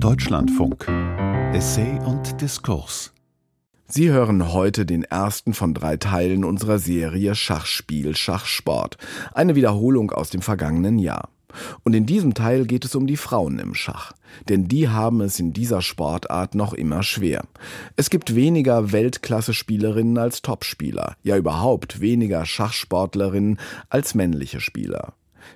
Deutschlandfunk Essay und Diskurs Sie hören heute den ersten von drei Teilen unserer Serie Schachspiel Schachsport, eine Wiederholung aus dem vergangenen Jahr. Und in diesem Teil geht es um die Frauen im Schach. Denn die haben es in dieser Sportart noch immer schwer. Es gibt weniger Weltklasse-Spielerinnen als Topspieler, ja überhaupt weniger Schachsportlerinnen als männliche Spieler.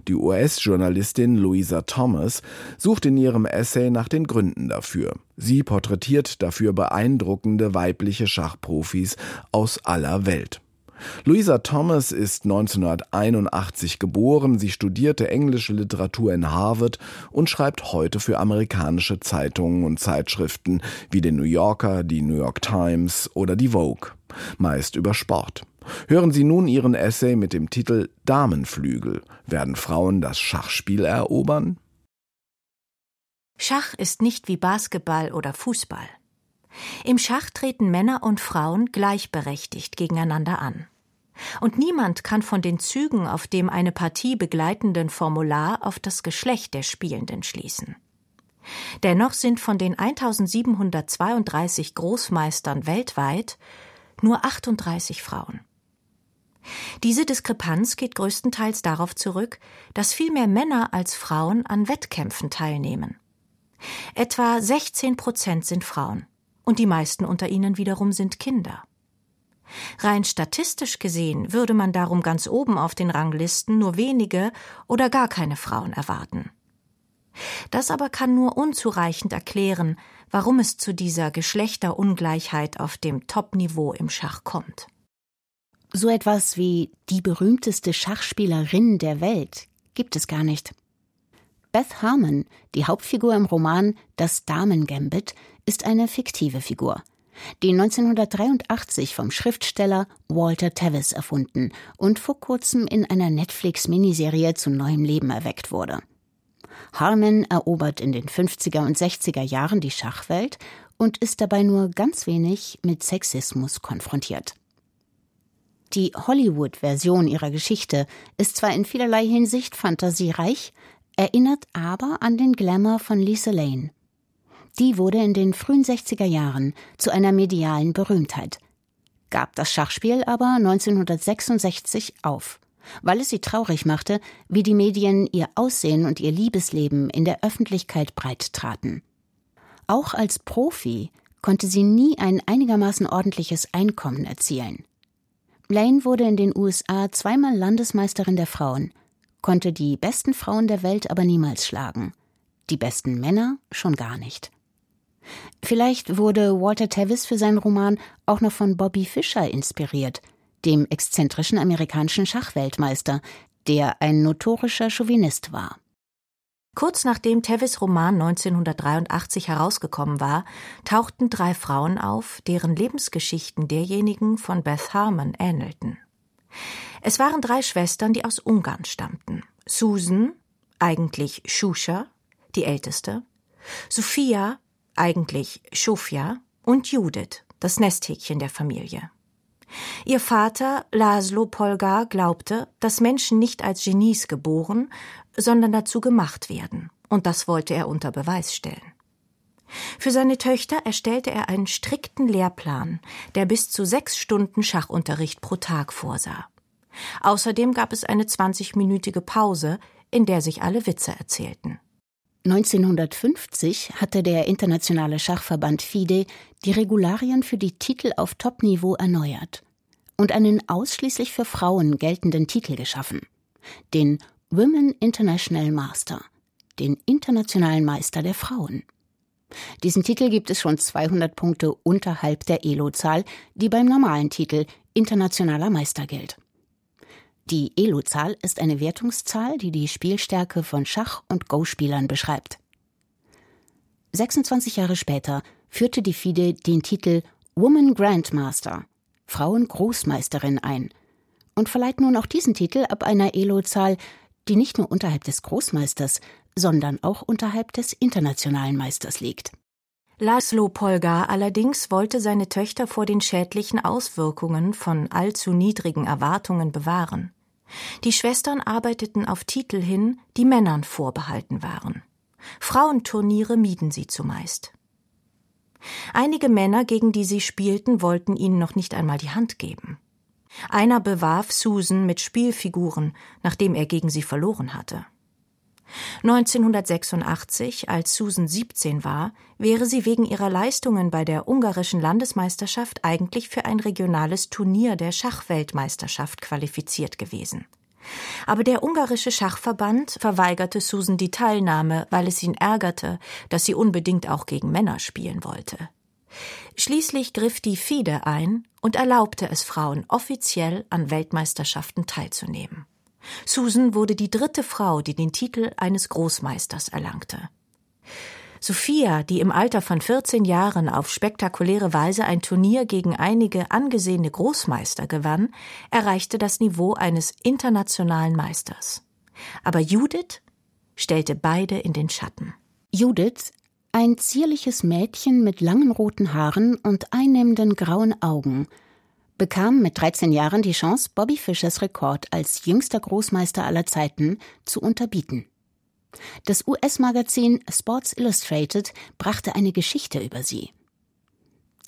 Die US-Journalistin Louisa Thomas sucht in ihrem Essay nach den Gründen dafür. Sie porträtiert dafür beeindruckende weibliche Schachprofis aus aller Welt. Louisa Thomas ist 1981 geboren, sie studierte englische Literatur in Harvard und schreibt heute für amerikanische Zeitungen und Zeitschriften wie den New Yorker, die New York Times oder die Vogue, meist über Sport. Hören Sie nun Ihren Essay mit dem Titel Damenflügel. Werden Frauen das Schachspiel erobern? Schach ist nicht wie Basketball oder Fußball. Im Schach treten Männer und Frauen gleichberechtigt gegeneinander an. Und niemand kann von den Zügen auf dem eine Partie begleitenden Formular auf das Geschlecht der Spielenden schließen. Dennoch sind von den 1732 Großmeistern weltweit nur 38 Frauen. Diese Diskrepanz geht größtenteils darauf zurück, dass viel mehr Männer als Frauen an Wettkämpfen teilnehmen. Etwa 16 Prozent sind Frauen und die meisten unter ihnen wiederum sind Kinder. Rein statistisch gesehen würde man darum ganz oben auf den Ranglisten nur wenige oder gar keine Frauen erwarten. Das aber kann nur unzureichend erklären, warum es zu dieser Geschlechterungleichheit auf dem Topniveau im Schach kommt. So etwas wie die berühmteste Schachspielerin der Welt gibt es gar nicht. Beth Harmon, die Hauptfigur im Roman Das Damengambit, ist eine fiktive Figur die 1983 vom Schriftsteller Walter Tevis erfunden und vor kurzem in einer Netflix-Miniserie zu neuem Leben erweckt wurde. Harmon erobert in den 50er und 60er Jahren die Schachwelt und ist dabei nur ganz wenig mit Sexismus konfrontiert. Die Hollywood-Version ihrer Geschichte ist zwar in vielerlei Hinsicht fantasiereich, erinnert aber an den Glamour von Lisa Lane. Die wurde in den frühen 60er Jahren zu einer medialen Berühmtheit, gab das Schachspiel aber 1966 auf, weil es sie traurig machte, wie die Medien ihr Aussehen und ihr Liebesleben in der Öffentlichkeit breit traten. Auch als Profi konnte sie nie ein einigermaßen ordentliches Einkommen erzielen. Lane wurde in den USA zweimal Landesmeisterin der Frauen, konnte die besten Frauen der Welt aber niemals schlagen, die besten Männer schon gar nicht. Vielleicht wurde Walter Tevis für seinen Roman auch noch von Bobby Fischer inspiriert, dem exzentrischen amerikanischen Schachweltmeister, der ein notorischer Chauvinist war. Kurz nachdem Tevis Roman 1983 herausgekommen war, tauchten drei Frauen auf, deren Lebensgeschichten derjenigen von Beth Harmon ähnelten. Es waren drei Schwestern, die aus Ungarn stammten. Susan, eigentlich Shusha, die älteste, Sophia, eigentlich Schofja, und Judith, das Nesthäkchen der Familie. Ihr Vater, Laszlo Polgar, glaubte, dass Menschen nicht als Genies geboren, sondern dazu gemacht werden, und das wollte er unter Beweis stellen. Für seine Töchter erstellte er einen strikten Lehrplan, der bis zu sechs Stunden Schachunterricht pro Tag vorsah. Außerdem gab es eine 20-minütige Pause, in der sich alle Witze erzählten. 1950 hatte der internationale Schachverband FIDE die Regularien für die Titel auf Topniveau erneuert und einen ausschließlich für Frauen geltenden Titel geschaffen, den Women International Master, den internationalen Meister der Frauen. Diesen Titel gibt es schon 200 Punkte unterhalb der Elo-Zahl, die beim normalen Titel internationaler Meister gilt. Die Elo-Zahl ist eine Wertungszahl, die die Spielstärke von Schach- und Go-Spielern beschreibt. 26 Jahre später führte die FIDE den Titel Woman Grandmaster, Frauen-Großmeisterin ein und verleiht nun auch diesen Titel ab einer Elo-Zahl, die nicht nur unterhalb des Großmeisters, sondern auch unterhalb des internationalen Meisters liegt. Laszlo Polgar allerdings wollte seine Töchter vor den schädlichen Auswirkungen von allzu niedrigen Erwartungen bewahren. Die Schwestern arbeiteten auf Titel hin, die Männern vorbehalten waren. Frauenturniere mieden sie zumeist. Einige Männer, gegen die sie spielten, wollten ihnen noch nicht einmal die Hand geben. Einer bewarf Susan mit Spielfiguren, nachdem er gegen sie verloren hatte. 1986, als Susan 17 war, wäre sie wegen ihrer Leistungen bei der ungarischen Landesmeisterschaft eigentlich für ein regionales Turnier der Schachweltmeisterschaft qualifiziert gewesen. Aber der ungarische Schachverband verweigerte Susan die Teilnahme, weil es ihn ärgerte, dass sie unbedingt auch gegen Männer spielen wollte. Schließlich griff die FIDE ein und erlaubte es Frauen offiziell an Weltmeisterschaften teilzunehmen. Susan wurde die dritte Frau, die den Titel eines Großmeisters erlangte. Sophia, die im Alter von 14 Jahren auf spektakuläre Weise ein Turnier gegen einige angesehene Großmeister gewann, erreichte das Niveau eines internationalen Meisters. Aber Judith stellte beide in den Schatten. Judith, ein zierliches Mädchen mit langen roten Haaren und einnehmenden grauen Augen, bekam mit 13 Jahren die Chance, Bobby Fischers Rekord als jüngster Großmeister aller Zeiten zu unterbieten. Das US-Magazin Sports Illustrated brachte eine Geschichte über sie.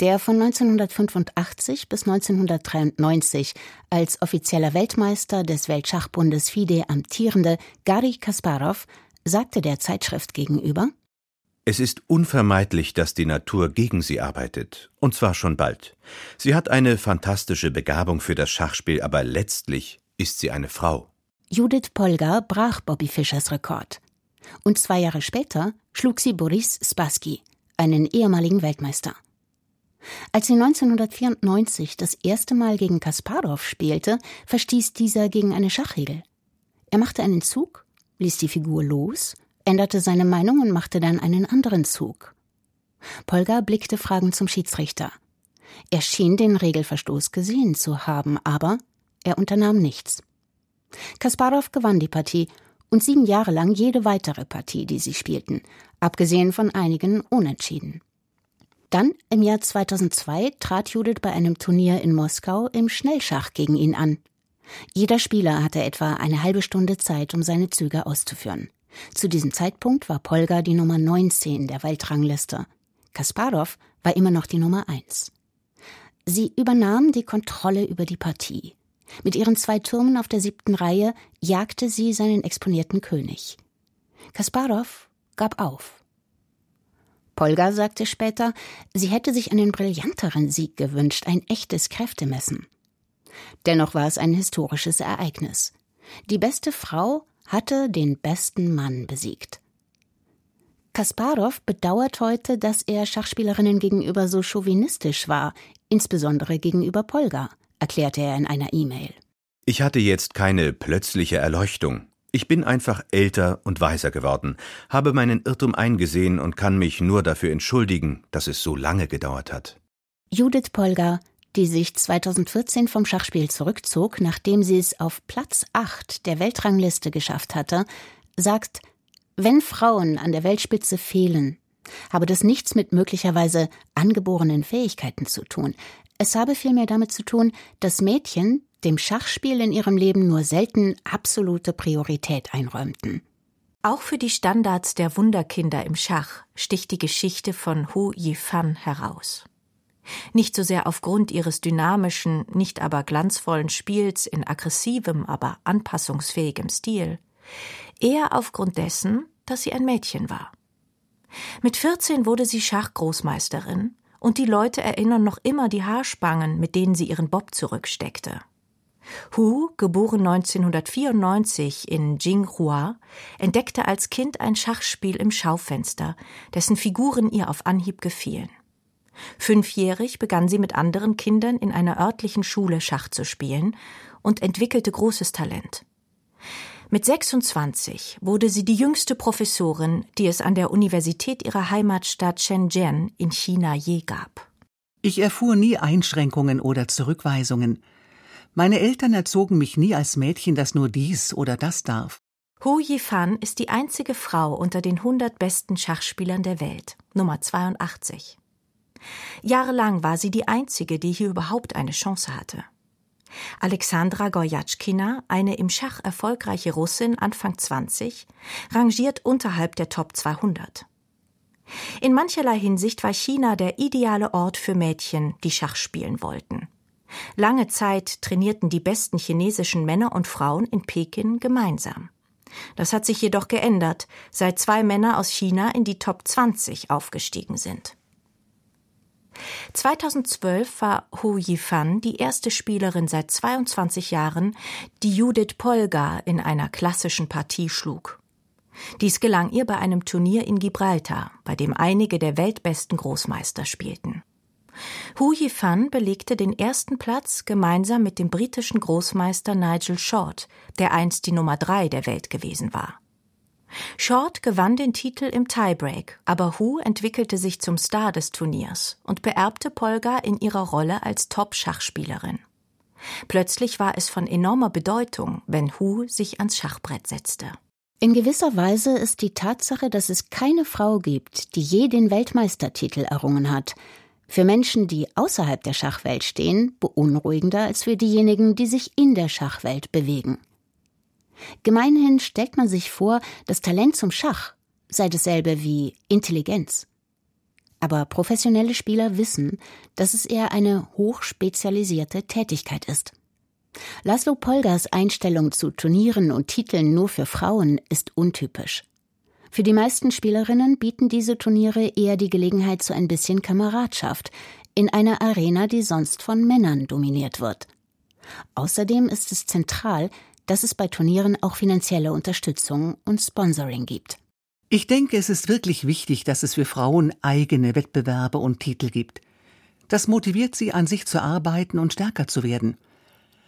Der von 1985 bis 1993 als offizieller Weltmeister des Weltschachbundes FIDE amtierende Gary Kasparov sagte der Zeitschrift gegenüber es ist unvermeidlich, dass die Natur gegen sie arbeitet, und zwar schon bald. Sie hat eine fantastische Begabung für das Schachspiel, aber letztlich ist sie eine Frau. Judith Polgar brach Bobby Fischers Rekord. Und zwei Jahre später schlug sie Boris Spassky, einen ehemaligen Weltmeister. Als sie 1994 das erste Mal gegen Kasparov spielte, verstieß dieser gegen eine Schachregel. Er machte einen Zug, ließ die Figur los änderte seine Meinung und machte dann einen anderen Zug. Polgar blickte fragend zum Schiedsrichter. Er schien den Regelverstoß gesehen zu haben, aber er unternahm nichts. Kasparov gewann die Partie und sieben Jahre lang jede weitere Partie, die sie spielten, abgesehen von einigen Unentschieden. Dann, im Jahr 2002, trat Judith bei einem Turnier in Moskau im Schnellschach gegen ihn an. Jeder Spieler hatte etwa eine halbe Stunde Zeit, um seine Züge auszuführen. Zu diesem Zeitpunkt war Polga die Nummer 19 der Weltrangliste. Kasparov war immer noch die Nummer 1. Sie übernahm die Kontrolle über die Partie. Mit ihren zwei Türmen auf der siebten Reihe jagte sie seinen exponierten König. Kasparov gab auf. Polga sagte später, sie hätte sich einen brillanteren Sieg gewünscht, ein echtes Kräftemessen. Dennoch war es ein historisches Ereignis. Die beste Frau hatte den besten Mann besiegt. Kasparov bedauert heute, dass er Schachspielerinnen gegenüber so chauvinistisch war, insbesondere gegenüber Polga, erklärte er in einer E-Mail. Ich hatte jetzt keine plötzliche Erleuchtung. Ich bin einfach älter und weiser geworden, habe meinen Irrtum eingesehen und kann mich nur dafür entschuldigen, dass es so lange gedauert hat. Judith Polgar die sich 2014 vom Schachspiel zurückzog, nachdem sie es auf Platz 8 der Weltrangliste geschafft hatte, sagt, wenn Frauen an der Weltspitze fehlen, habe das nichts mit möglicherweise angeborenen Fähigkeiten zu tun. Es habe vielmehr damit zu tun, dass Mädchen dem Schachspiel in ihrem Leben nur selten absolute Priorität einräumten. Auch für die Standards der Wunderkinder im Schach sticht die Geschichte von Hu Yifan heraus. Nicht so sehr aufgrund ihres dynamischen, nicht aber glanzvollen Spiels in aggressivem, aber anpassungsfähigem Stil, eher aufgrund dessen, dass sie ein Mädchen war. Mit 14 wurde sie Schachgroßmeisterin und die Leute erinnern noch immer die Haarspangen, mit denen sie ihren Bob zurücksteckte. Hu, geboren 1994 in Jinghua, entdeckte als Kind ein Schachspiel im Schaufenster, dessen Figuren ihr auf Anhieb gefielen. Fünfjährig begann sie mit anderen Kindern in einer örtlichen Schule Schach zu spielen und entwickelte großes Talent. Mit 26 wurde sie die jüngste Professorin, die es an der Universität ihrer Heimatstadt Shenzhen in China je gab. Ich erfuhr nie Einschränkungen oder Zurückweisungen. Meine Eltern erzogen mich nie als Mädchen, das nur dies oder das darf. Hu Yifan ist die einzige Frau unter den 100 besten Schachspielern der Welt, Nummer 82. Jahrelang war sie die einzige, die hier überhaupt eine Chance hatte. Alexandra Gorjatschkina, eine im Schach erfolgreiche Russin Anfang 20, rangiert unterhalb der Top 200. In mancherlei Hinsicht war China der ideale Ort für Mädchen, die Schach spielen wollten. Lange Zeit trainierten die besten chinesischen Männer und Frauen in Peking gemeinsam. Das hat sich jedoch geändert, seit zwei Männer aus China in die Top 20 aufgestiegen sind. 2012 war Hu Yifan die erste Spielerin seit 22 Jahren, die Judith Polgar in einer klassischen Partie schlug. Dies gelang ihr bei einem Turnier in Gibraltar, bei dem einige der weltbesten Großmeister spielten. Hu Yifan belegte den ersten Platz gemeinsam mit dem britischen Großmeister Nigel Short, der einst die Nummer drei der Welt gewesen war. Short gewann den Titel im Tiebreak, aber Hu entwickelte sich zum Star des Turniers und beerbte Polga in ihrer Rolle als Top-Schachspielerin. Plötzlich war es von enormer Bedeutung, wenn Hu sich ans Schachbrett setzte. In gewisser Weise ist die Tatsache, dass es keine Frau gibt, die je den Weltmeistertitel errungen hat, für Menschen, die außerhalb der Schachwelt stehen, beunruhigender als für diejenigen, die sich in der Schachwelt bewegen. Gemeinhin stellt man sich vor, das Talent zum Schach sei dasselbe wie Intelligenz. Aber professionelle Spieler wissen, dass es eher eine hochspezialisierte Tätigkeit ist. Laszlo Polgers Einstellung zu Turnieren und Titeln nur für Frauen ist untypisch. Für die meisten Spielerinnen bieten diese Turniere eher die Gelegenheit zu ein bisschen Kameradschaft in einer Arena, die sonst von Männern dominiert wird. Außerdem ist es zentral, dass es bei Turnieren auch finanzielle Unterstützung und Sponsoring gibt. Ich denke, es ist wirklich wichtig, dass es für Frauen eigene Wettbewerbe und Titel gibt. Das motiviert sie, an sich zu arbeiten und stärker zu werden.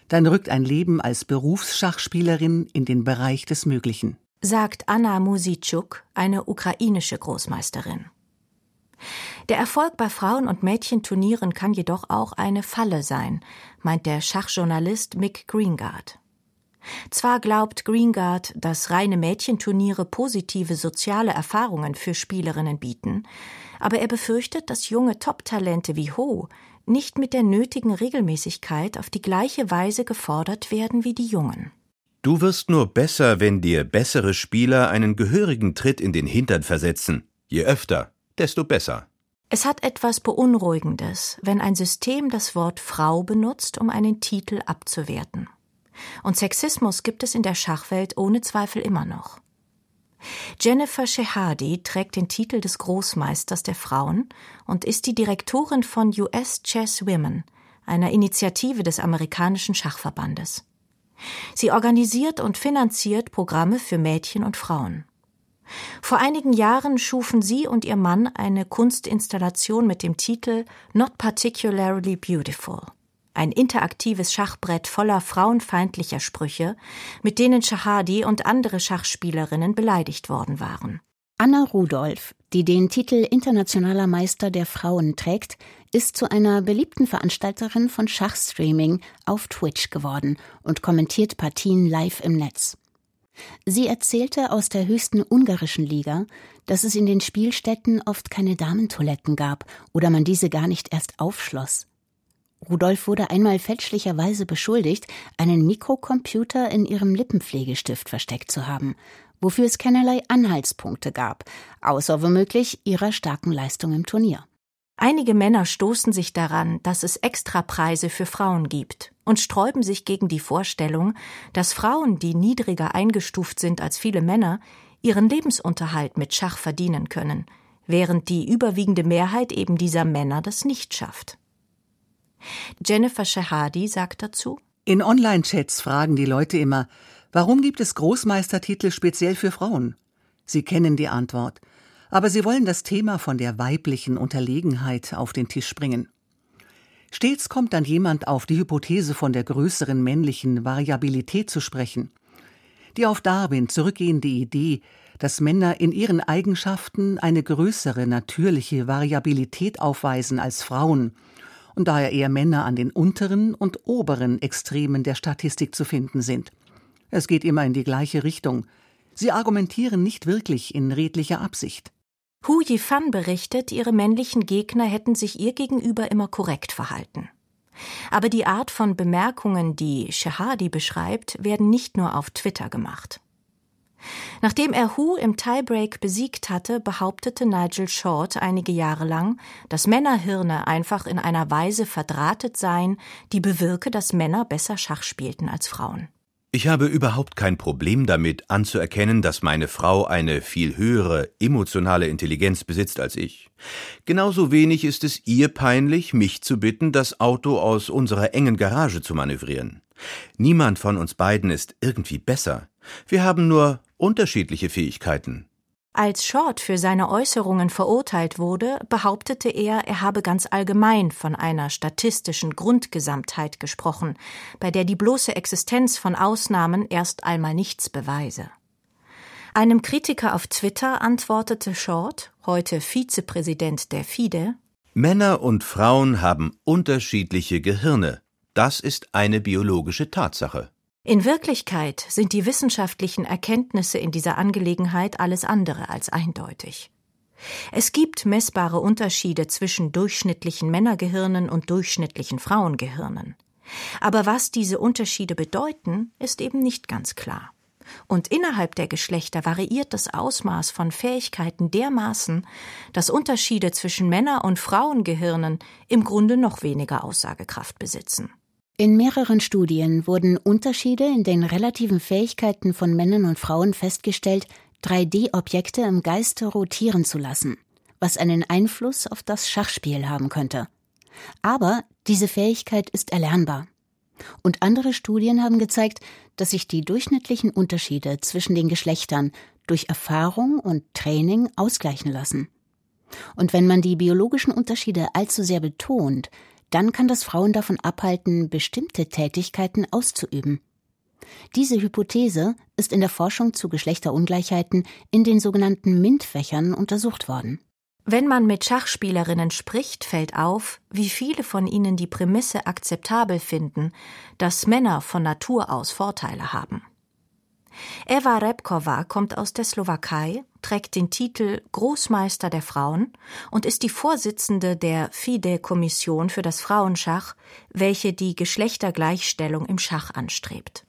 Dann rückt ein Leben als Berufsschachspielerin in den Bereich des Möglichen. Sagt Anna Musitschuk, eine ukrainische Großmeisterin. Der Erfolg bei Frauen- und Mädchenturnieren kann jedoch auch eine Falle sein, meint der Schachjournalist Mick Greengard. Zwar glaubt Greengard, dass reine Mädchenturniere positive soziale Erfahrungen für Spielerinnen bieten, aber er befürchtet, dass junge Top-Talente wie Ho nicht mit der nötigen Regelmäßigkeit auf die gleiche Weise gefordert werden wie die Jungen. Du wirst nur besser, wenn dir bessere Spieler einen gehörigen Tritt in den Hintern versetzen. Je öfter, desto besser. Es hat etwas Beunruhigendes, wenn ein System das Wort Frau benutzt, um einen Titel abzuwerten. Und Sexismus gibt es in der Schachwelt ohne Zweifel immer noch. Jennifer Shehadi trägt den Titel des Großmeisters der Frauen und ist die Direktorin von US Chess Women, einer Initiative des amerikanischen Schachverbandes. Sie organisiert und finanziert Programme für Mädchen und Frauen. Vor einigen Jahren schufen sie und ihr Mann eine Kunstinstallation mit dem Titel Not Particularly Beautiful ein interaktives Schachbrett voller frauenfeindlicher Sprüche, mit denen Shahadi und andere Schachspielerinnen beleidigt worden waren. Anna Rudolph, die den Titel Internationaler Meister der Frauen trägt, ist zu einer beliebten Veranstalterin von Schachstreaming auf Twitch geworden und kommentiert Partien live im Netz. Sie erzählte aus der höchsten ungarischen Liga, dass es in den Spielstätten oft keine Damentoiletten gab oder man diese gar nicht erst aufschloss. Rudolf wurde einmal fälschlicherweise beschuldigt, einen Mikrocomputer in ihrem Lippenpflegestift versteckt zu haben, wofür es keinerlei Anhaltspunkte gab, außer womöglich ihrer starken Leistung im Turnier. Einige Männer stoßen sich daran, dass es Extrapreise für Frauen gibt und sträuben sich gegen die Vorstellung, dass Frauen, die niedriger eingestuft sind als viele Männer, ihren Lebensunterhalt mit Schach verdienen können, während die überwiegende Mehrheit eben dieser Männer das nicht schafft. Jennifer Shahadi sagt dazu, in Online-Chats fragen die Leute immer, warum gibt es Großmeistertitel speziell für Frauen? Sie kennen die Antwort, aber sie wollen das Thema von der weiblichen Unterlegenheit auf den Tisch bringen. Stets kommt dann jemand auf die Hypothese von der größeren männlichen Variabilität zu sprechen. Die auf Darwin zurückgehende Idee, dass Männer in ihren Eigenschaften eine größere natürliche Variabilität aufweisen als Frauen und daher eher Männer an den unteren und oberen Extremen der Statistik zu finden sind. Es geht immer in die gleiche Richtung. Sie argumentieren nicht wirklich in redlicher Absicht. Hu Yifan berichtet, ihre männlichen Gegner hätten sich ihr gegenüber immer korrekt verhalten. Aber die Art von Bemerkungen, die Shahadi beschreibt, werden nicht nur auf Twitter gemacht. Nachdem er Hu im Tiebreak besiegt hatte, behauptete Nigel Short einige Jahre lang, dass Männerhirne einfach in einer Weise verdrahtet seien, die bewirke, dass Männer besser Schach spielten als Frauen. Ich habe überhaupt kein Problem damit, anzuerkennen, dass meine Frau eine viel höhere emotionale Intelligenz besitzt als ich. Genauso wenig ist es ihr peinlich, mich zu bitten, das Auto aus unserer engen Garage zu manövrieren. Niemand von uns beiden ist irgendwie besser. Wir haben nur unterschiedliche Fähigkeiten. Als Short für seine Äußerungen verurteilt wurde, behauptete er, er habe ganz allgemein von einer statistischen Grundgesamtheit gesprochen, bei der die bloße Existenz von Ausnahmen erst einmal nichts beweise. Einem Kritiker auf Twitter antwortete Short, heute Vizepräsident der FIDE, Männer und Frauen haben unterschiedliche Gehirne. Das ist eine biologische Tatsache. In Wirklichkeit sind die wissenschaftlichen Erkenntnisse in dieser Angelegenheit alles andere als eindeutig. Es gibt messbare Unterschiede zwischen durchschnittlichen Männergehirnen und durchschnittlichen Frauengehirnen. Aber was diese Unterschiede bedeuten, ist eben nicht ganz klar. Und innerhalb der Geschlechter variiert das Ausmaß von Fähigkeiten dermaßen, dass Unterschiede zwischen Männer- und Frauengehirnen im Grunde noch weniger Aussagekraft besitzen. In mehreren Studien wurden Unterschiede in den relativen Fähigkeiten von Männern und Frauen festgestellt, 3D-Objekte im Geiste rotieren zu lassen, was einen Einfluss auf das Schachspiel haben könnte. Aber diese Fähigkeit ist erlernbar. Und andere Studien haben gezeigt, dass sich die durchschnittlichen Unterschiede zwischen den Geschlechtern durch Erfahrung und Training ausgleichen lassen. Und wenn man die biologischen Unterschiede allzu sehr betont, dann kann das Frauen davon abhalten, bestimmte Tätigkeiten auszuüben. Diese Hypothese ist in der Forschung zu Geschlechterungleichheiten in den sogenannten MINT-Fächern untersucht worden. Wenn man mit Schachspielerinnen spricht, fällt auf, wie viele von ihnen die Prämisse akzeptabel finden, dass Männer von Natur aus Vorteile haben. Eva Repkova kommt aus der Slowakei, trägt den Titel Großmeister der Frauen und ist die Vorsitzende der FIDE-Kommission für das Frauenschach, welche die Geschlechtergleichstellung im Schach anstrebt.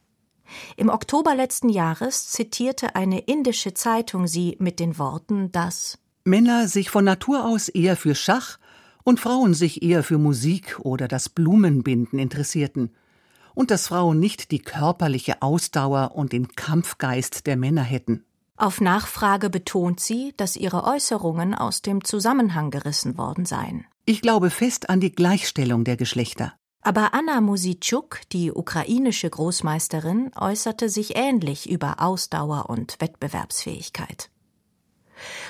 Im Oktober letzten Jahres zitierte eine indische Zeitung sie mit den Worten, dass Männer sich von Natur aus eher für Schach und Frauen sich eher für Musik oder das Blumenbinden interessierten – und dass Frauen nicht die körperliche Ausdauer und den Kampfgeist der Männer hätten. Auf Nachfrage betont sie, dass ihre Äußerungen aus dem Zusammenhang gerissen worden seien. Ich glaube fest an die Gleichstellung der Geschlechter. Aber Anna Musitschuk, die ukrainische Großmeisterin, äußerte sich ähnlich über Ausdauer und Wettbewerbsfähigkeit.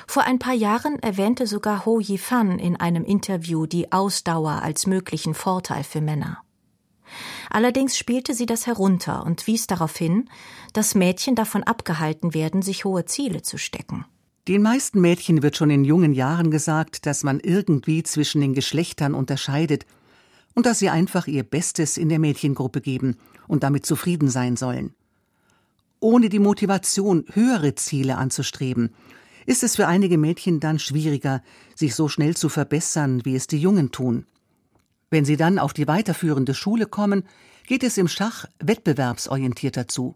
Vor ein paar Jahren erwähnte sogar Ho Yifan in einem Interview die Ausdauer als möglichen Vorteil für Männer. Allerdings spielte sie das herunter und wies darauf hin, dass Mädchen davon abgehalten werden, sich hohe Ziele zu stecken. Den meisten Mädchen wird schon in jungen Jahren gesagt, dass man irgendwie zwischen den Geschlechtern unterscheidet und dass sie einfach ihr Bestes in der Mädchengruppe geben und damit zufrieden sein sollen. Ohne die Motivation, höhere Ziele anzustreben, ist es für einige Mädchen dann schwieriger, sich so schnell zu verbessern, wie es die Jungen tun. Wenn sie dann auf die weiterführende Schule kommen, geht es im Schach wettbewerbsorientierter zu.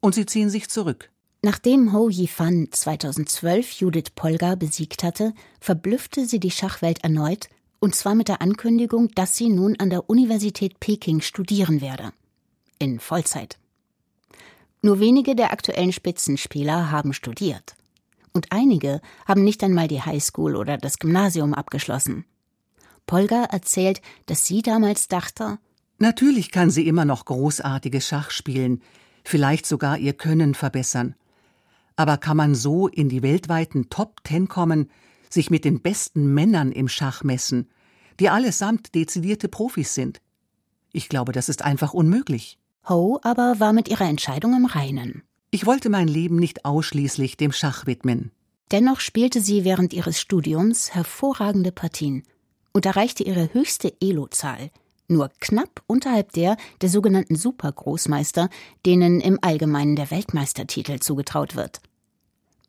Und sie ziehen sich zurück. Nachdem Ho Yifan 2012 Judith Polgar besiegt hatte, verblüffte sie die Schachwelt erneut, und zwar mit der Ankündigung, dass sie nun an der Universität Peking studieren werde. In Vollzeit. Nur wenige der aktuellen Spitzenspieler haben studiert. Und einige haben nicht einmal die Highschool oder das Gymnasium abgeschlossen. Polga erzählt, dass sie damals dachte, Natürlich kann sie immer noch großartige Schach spielen, vielleicht sogar ihr Können verbessern. Aber kann man so in die weltweiten Top Ten kommen, sich mit den besten Männern im Schach messen, die allesamt dezidierte Profis sind? Ich glaube, das ist einfach unmöglich. Ho aber war mit ihrer Entscheidung im Reinen. Ich wollte mein Leben nicht ausschließlich dem Schach widmen. Dennoch spielte sie während ihres Studiums hervorragende Partien und erreichte ihre höchste Elo-Zahl, nur knapp unterhalb der der sogenannten Supergroßmeister, denen im Allgemeinen der Weltmeistertitel zugetraut wird.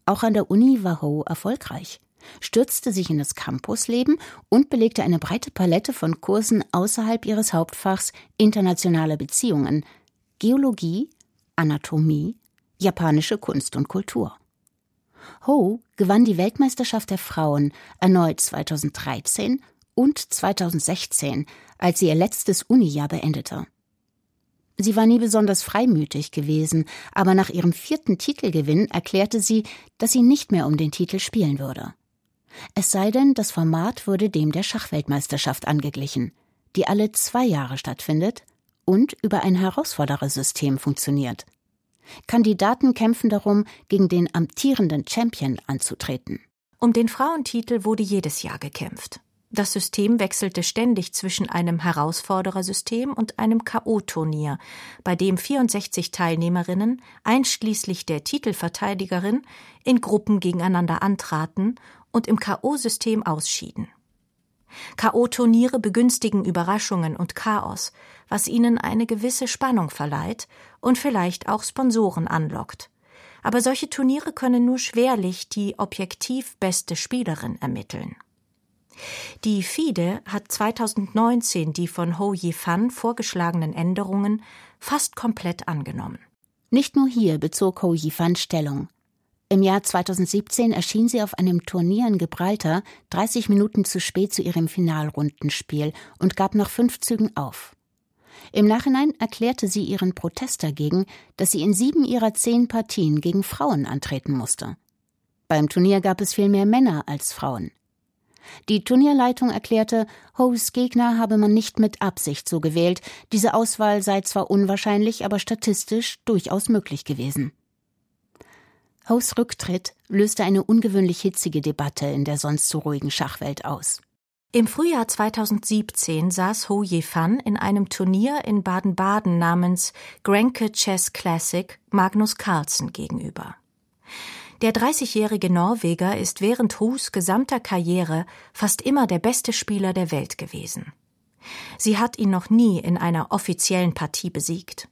Auch an der Uni war Ho erfolgreich. stürzte sich in das Campusleben und belegte eine breite Palette von Kursen außerhalb ihres Hauptfachs internationale Beziehungen, Geologie, Anatomie, japanische Kunst und Kultur. Ho gewann die Weltmeisterschaft der Frauen erneut 2013 und 2016, als sie ihr letztes Unijahr beendete. Sie war nie besonders freimütig gewesen, aber nach ihrem vierten Titelgewinn erklärte sie, dass sie nicht mehr um den Titel spielen würde. Es sei denn, das Format würde dem der Schachweltmeisterschaft angeglichen, die alle zwei Jahre stattfindet und über ein Herausforderersystem funktioniert. Kandidaten kämpfen darum, gegen den amtierenden Champion anzutreten. Um den Frauentitel wurde jedes Jahr gekämpft. Das System wechselte ständig zwischen einem Herausforderersystem und einem K.O.-Turnier, bei dem 64 Teilnehmerinnen, einschließlich der Titelverteidigerin, in Gruppen gegeneinander antraten und im K.O.-System ausschieden. K.O.-Turniere begünstigen Überraschungen und Chaos, was ihnen eine gewisse Spannung verleiht und vielleicht auch Sponsoren anlockt. Aber solche Turniere können nur schwerlich die objektiv beste Spielerin ermitteln. Die FIDE hat 2019 die von Ho Yifan vorgeschlagenen Änderungen fast komplett angenommen. Nicht nur hier bezog Ho Yifan Stellung. Im Jahr 2017 erschien sie auf einem Turnier in Gibraltar 30 Minuten zu spät zu ihrem Finalrundenspiel und gab nach fünf Zügen auf. Im Nachhinein erklärte sie ihren Protest dagegen, dass sie in sieben ihrer zehn Partien gegen Frauen antreten musste. Beim Turnier gab es viel mehr Männer als Frauen. Die Turnierleitung erklärte, Hoes Gegner habe man nicht mit Absicht so gewählt, diese Auswahl sei zwar unwahrscheinlich, aber statistisch durchaus möglich gewesen. Hoes Rücktritt löste eine ungewöhnlich hitzige Debatte in der sonst so ruhigen Schachwelt aus. Im Frühjahr 2017 saß Ho Ye-fan in einem Turnier in Baden-Baden namens Grenke Chess Classic Magnus Carlsen gegenüber. Der 30-jährige Norweger ist während Hus gesamter Karriere fast immer der beste Spieler der Welt gewesen. Sie hat ihn noch nie in einer offiziellen Partie besiegt.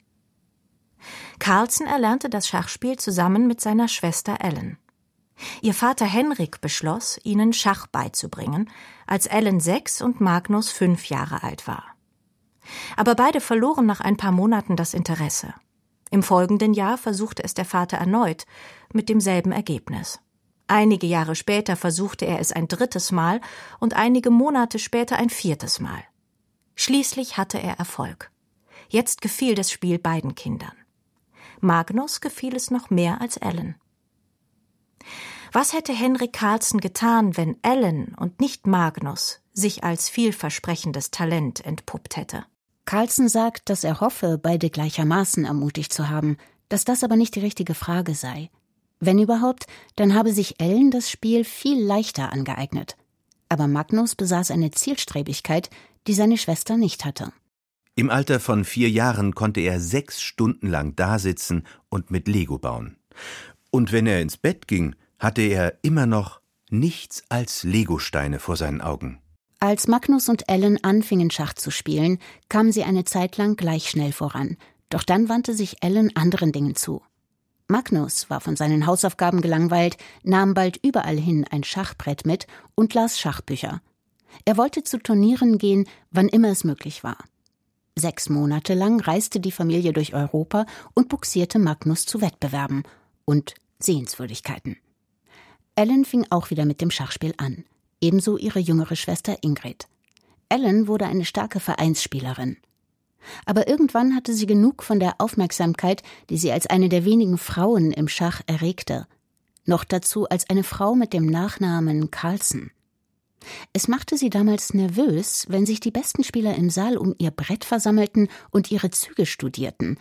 Carlsen erlernte das Schachspiel zusammen mit seiner Schwester Ellen. Ihr Vater Henrik beschloss, ihnen Schach beizubringen, als Ellen sechs und Magnus fünf Jahre alt war. Aber beide verloren nach ein paar Monaten das Interesse. Im folgenden Jahr versuchte es der Vater erneut, mit demselben Ergebnis. Einige Jahre später versuchte er es ein drittes Mal und einige Monate später ein viertes Mal. Schließlich hatte er Erfolg. Jetzt gefiel das Spiel beiden Kindern. Magnus gefiel es noch mehr als Ellen. Was hätte Henrik Carlsen getan, wenn Ellen und nicht Magnus sich als vielversprechendes Talent entpuppt hätte? Carlsen sagt, dass er hoffe, beide gleichermaßen ermutigt zu haben, dass das aber nicht die richtige Frage sei. Wenn überhaupt, dann habe sich Ellen das Spiel viel leichter angeeignet. Aber Magnus besaß eine Zielstrebigkeit, die seine Schwester nicht hatte. Im Alter von vier Jahren konnte er sechs Stunden lang dasitzen und mit Lego bauen. Und wenn er ins Bett ging, hatte er immer noch nichts als Legosteine vor seinen Augen. Als Magnus und Ellen anfingen Schach zu spielen, kamen sie eine Zeit lang gleich schnell voran. Doch dann wandte sich Ellen anderen Dingen zu. Magnus war von seinen Hausaufgaben gelangweilt, nahm bald überall hin ein Schachbrett mit und las Schachbücher. Er wollte zu Turnieren gehen, wann immer es möglich war. Sechs Monate lang reiste die Familie durch Europa und buxierte Magnus zu Wettbewerben und Sehenswürdigkeiten. Ellen fing auch wieder mit dem Schachspiel an ebenso ihre jüngere Schwester Ingrid. Ellen wurde eine starke Vereinsspielerin. Aber irgendwann hatte sie genug von der Aufmerksamkeit, die sie als eine der wenigen Frauen im Schach erregte. Noch dazu als eine Frau mit dem Nachnamen Carlsen. Es machte sie damals nervös, wenn sich die besten Spieler im Saal um ihr Brett versammelten und ihre Züge studierten.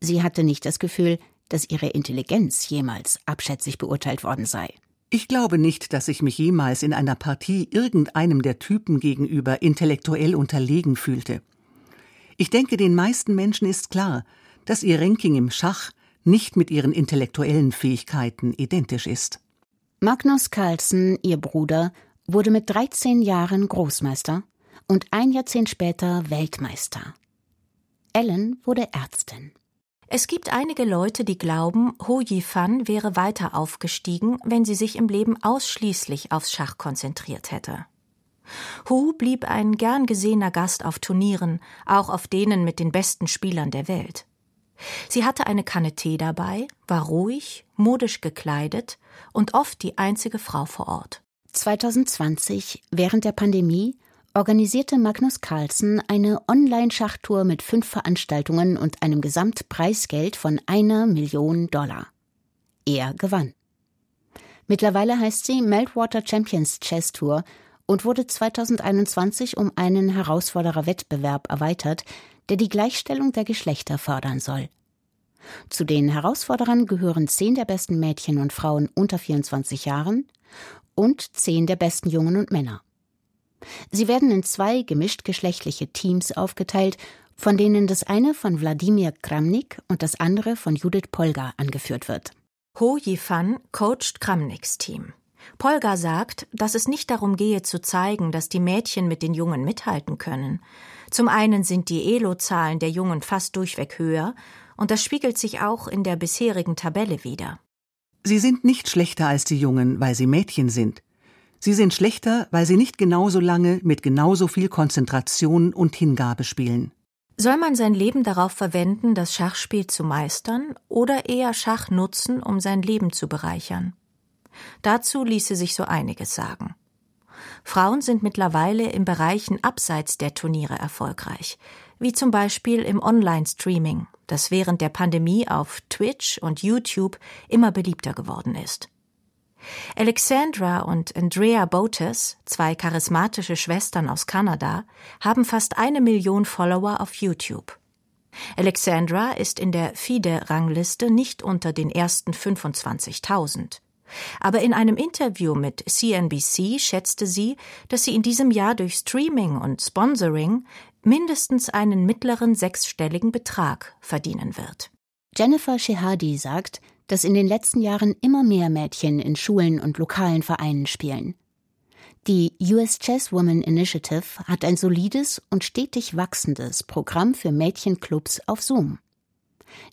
Sie hatte nicht das Gefühl, dass ihre Intelligenz jemals abschätzig beurteilt worden sei. Ich glaube nicht, dass ich mich jemals in einer Partie irgendeinem der Typen gegenüber intellektuell unterlegen fühlte. Ich denke, den meisten Menschen ist klar, dass ihr Ranking im Schach nicht mit ihren intellektuellen Fähigkeiten identisch ist. Magnus Carlsen, ihr Bruder, wurde mit 13 Jahren Großmeister und ein Jahrzehnt später Weltmeister. Ellen wurde Ärztin. Es gibt einige Leute, die glauben, Ho Yifan wäre weiter aufgestiegen, wenn sie sich im Leben ausschließlich aufs Schach konzentriert hätte. Hu blieb ein gern gesehener Gast auf Turnieren, auch auf denen mit den besten Spielern der Welt. Sie hatte eine Kanne Tee dabei, war ruhig, modisch gekleidet und oft die einzige Frau vor Ort. 2020, während der Pandemie, organisierte Magnus Carlsen eine Online-Schachtour mit fünf Veranstaltungen und einem Gesamtpreisgeld von einer Million Dollar. Er gewann. Mittlerweile heißt sie Meltwater Champions Chess Tour und wurde 2021 um einen Herausfordererwettbewerb erweitert, der die Gleichstellung der Geschlechter fördern soll. Zu den Herausforderern gehören zehn der besten Mädchen und Frauen unter 24 Jahren und zehn der besten Jungen und Männer. Sie werden in zwei gemischtgeschlechtliche Teams aufgeteilt, von denen das eine von Wladimir Kramnik und das andere von Judith Polgar angeführt wird. Ho Yifan coacht Kramniks Team. Polgar sagt, dass es nicht darum gehe zu zeigen, dass die Mädchen mit den Jungen mithalten können. Zum einen sind die Elo-Zahlen der Jungen fast durchweg höher, und das spiegelt sich auch in der bisherigen Tabelle wider. Sie sind nicht schlechter als die Jungen, weil sie Mädchen sind. Sie sind schlechter, weil sie nicht genauso lange mit genauso viel Konzentration und Hingabe spielen. Soll man sein Leben darauf verwenden, das Schachspiel zu meistern, oder eher Schach nutzen, um sein Leben zu bereichern? Dazu ließe sich so einiges sagen. Frauen sind mittlerweile in Bereichen abseits der Turniere erfolgreich, wie zum Beispiel im Online-Streaming, das während der Pandemie auf Twitch und YouTube immer beliebter geworden ist. Alexandra und Andrea Botes, zwei charismatische Schwestern aus Kanada, haben fast eine Million Follower auf YouTube. Alexandra ist in der FIDE-Rangliste nicht unter den ersten 25.000. Aber in einem Interview mit CNBC schätzte sie, dass sie in diesem Jahr durch Streaming und Sponsoring mindestens einen mittleren sechsstelligen Betrag verdienen wird. Jennifer Shehadi sagt, dass in den letzten Jahren immer mehr Mädchen in Schulen und lokalen Vereinen spielen. Die US Chess Women Initiative hat ein solides und stetig wachsendes Programm für Mädchenclubs auf Zoom.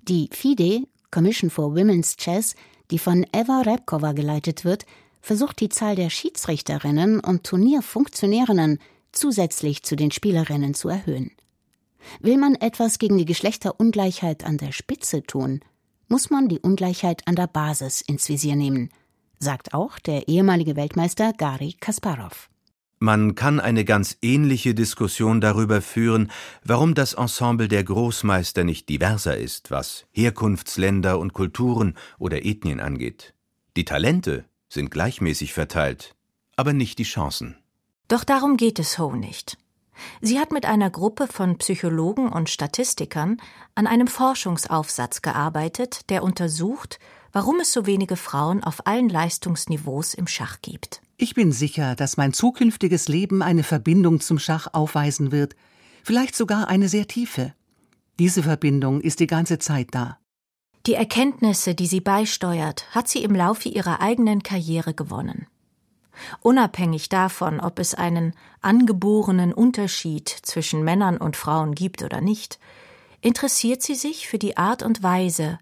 Die FIDE, Commission for Women's Chess, die von Eva Repkova geleitet wird, versucht die Zahl der Schiedsrichterinnen und Turnierfunktionärinnen zusätzlich zu den Spielerinnen zu erhöhen. Will man etwas gegen die Geschlechterungleichheit an der Spitze tun, muss man die Ungleichheit an der Basis ins Visier nehmen, sagt auch der ehemalige Weltmeister Gary Kasparov. Man kann eine ganz ähnliche Diskussion darüber führen, warum das Ensemble der Großmeister nicht diverser ist, was Herkunftsländer und Kulturen oder Ethnien angeht. Die Talente sind gleichmäßig verteilt, aber nicht die Chancen. Doch darum geht es Ho nicht. Sie hat mit einer Gruppe von Psychologen und Statistikern an einem Forschungsaufsatz gearbeitet, der untersucht, warum es so wenige Frauen auf allen Leistungsniveaus im Schach gibt. Ich bin sicher, dass mein zukünftiges Leben eine Verbindung zum Schach aufweisen wird, vielleicht sogar eine sehr tiefe. Diese Verbindung ist die ganze Zeit da. Die Erkenntnisse, die sie beisteuert, hat sie im Laufe ihrer eigenen Karriere gewonnen. Unabhängig davon, ob es einen angeborenen Unterschied zwischen Männern und Frauen gibt oder nicht, interessiert sie sich für die Art und Weise,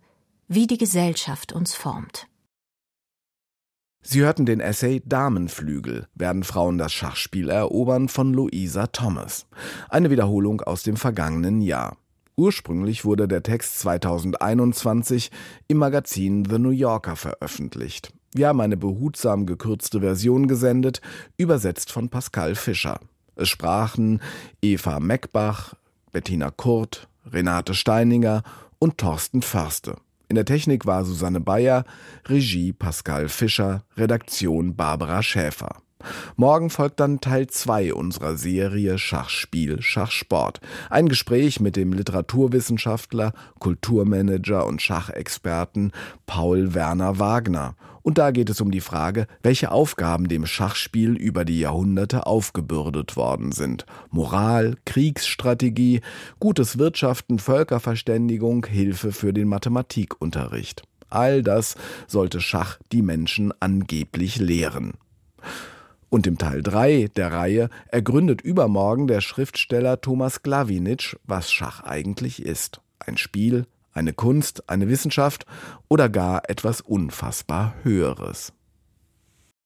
wie die Gesellschaft uns formt. Sie hörten den Essay Damenflügel, werden Frauen das Schachspiel erobern von Louisa Thomas. Eine Wiederholung aus dem vergangenen Jahr. Ursprünglich wurde der Text 2021 im Magazin The New Yorker veröffentlicht. Wir haben eine behutsam gekürzte Version gesendet, übersetzt von Pascal Fischer. Es sprachen Eva Meckbach, Bettina Kurt, Renate Steininger und Thorsten Förste. In der Technik war Susanne Bayer, Regie Pascal Fischer, Redaktion Barbara Schäfer. Morgen folgt dann Teil 2 unserer Serie Schachspiel, Schachsport. Ein Gespräch mit dem Literaturwissenschaftler, Kulturmanager und Schachexperten Paul Werner Wagner. Und da geht es um die Frage, welche Aufgaben dem Schachspiel über die Jahrhunderte aufgebürdet worden sind. Moral, Kriegsstrategie, gutes Wirtschaften, Völkerverständigung, Hilfe für den Mathematikunterricht. All das sollte Schach die Menschen angeblich lehren. Und im Teil 3 der Reihe ergründet übermorgen der Schriftsteller Thomas Glawinitsch, was Schach eigentlich ist. Ein Spiel, eine Kunst, eine Wissenschaft oder gar etwas unfassbar Höheres.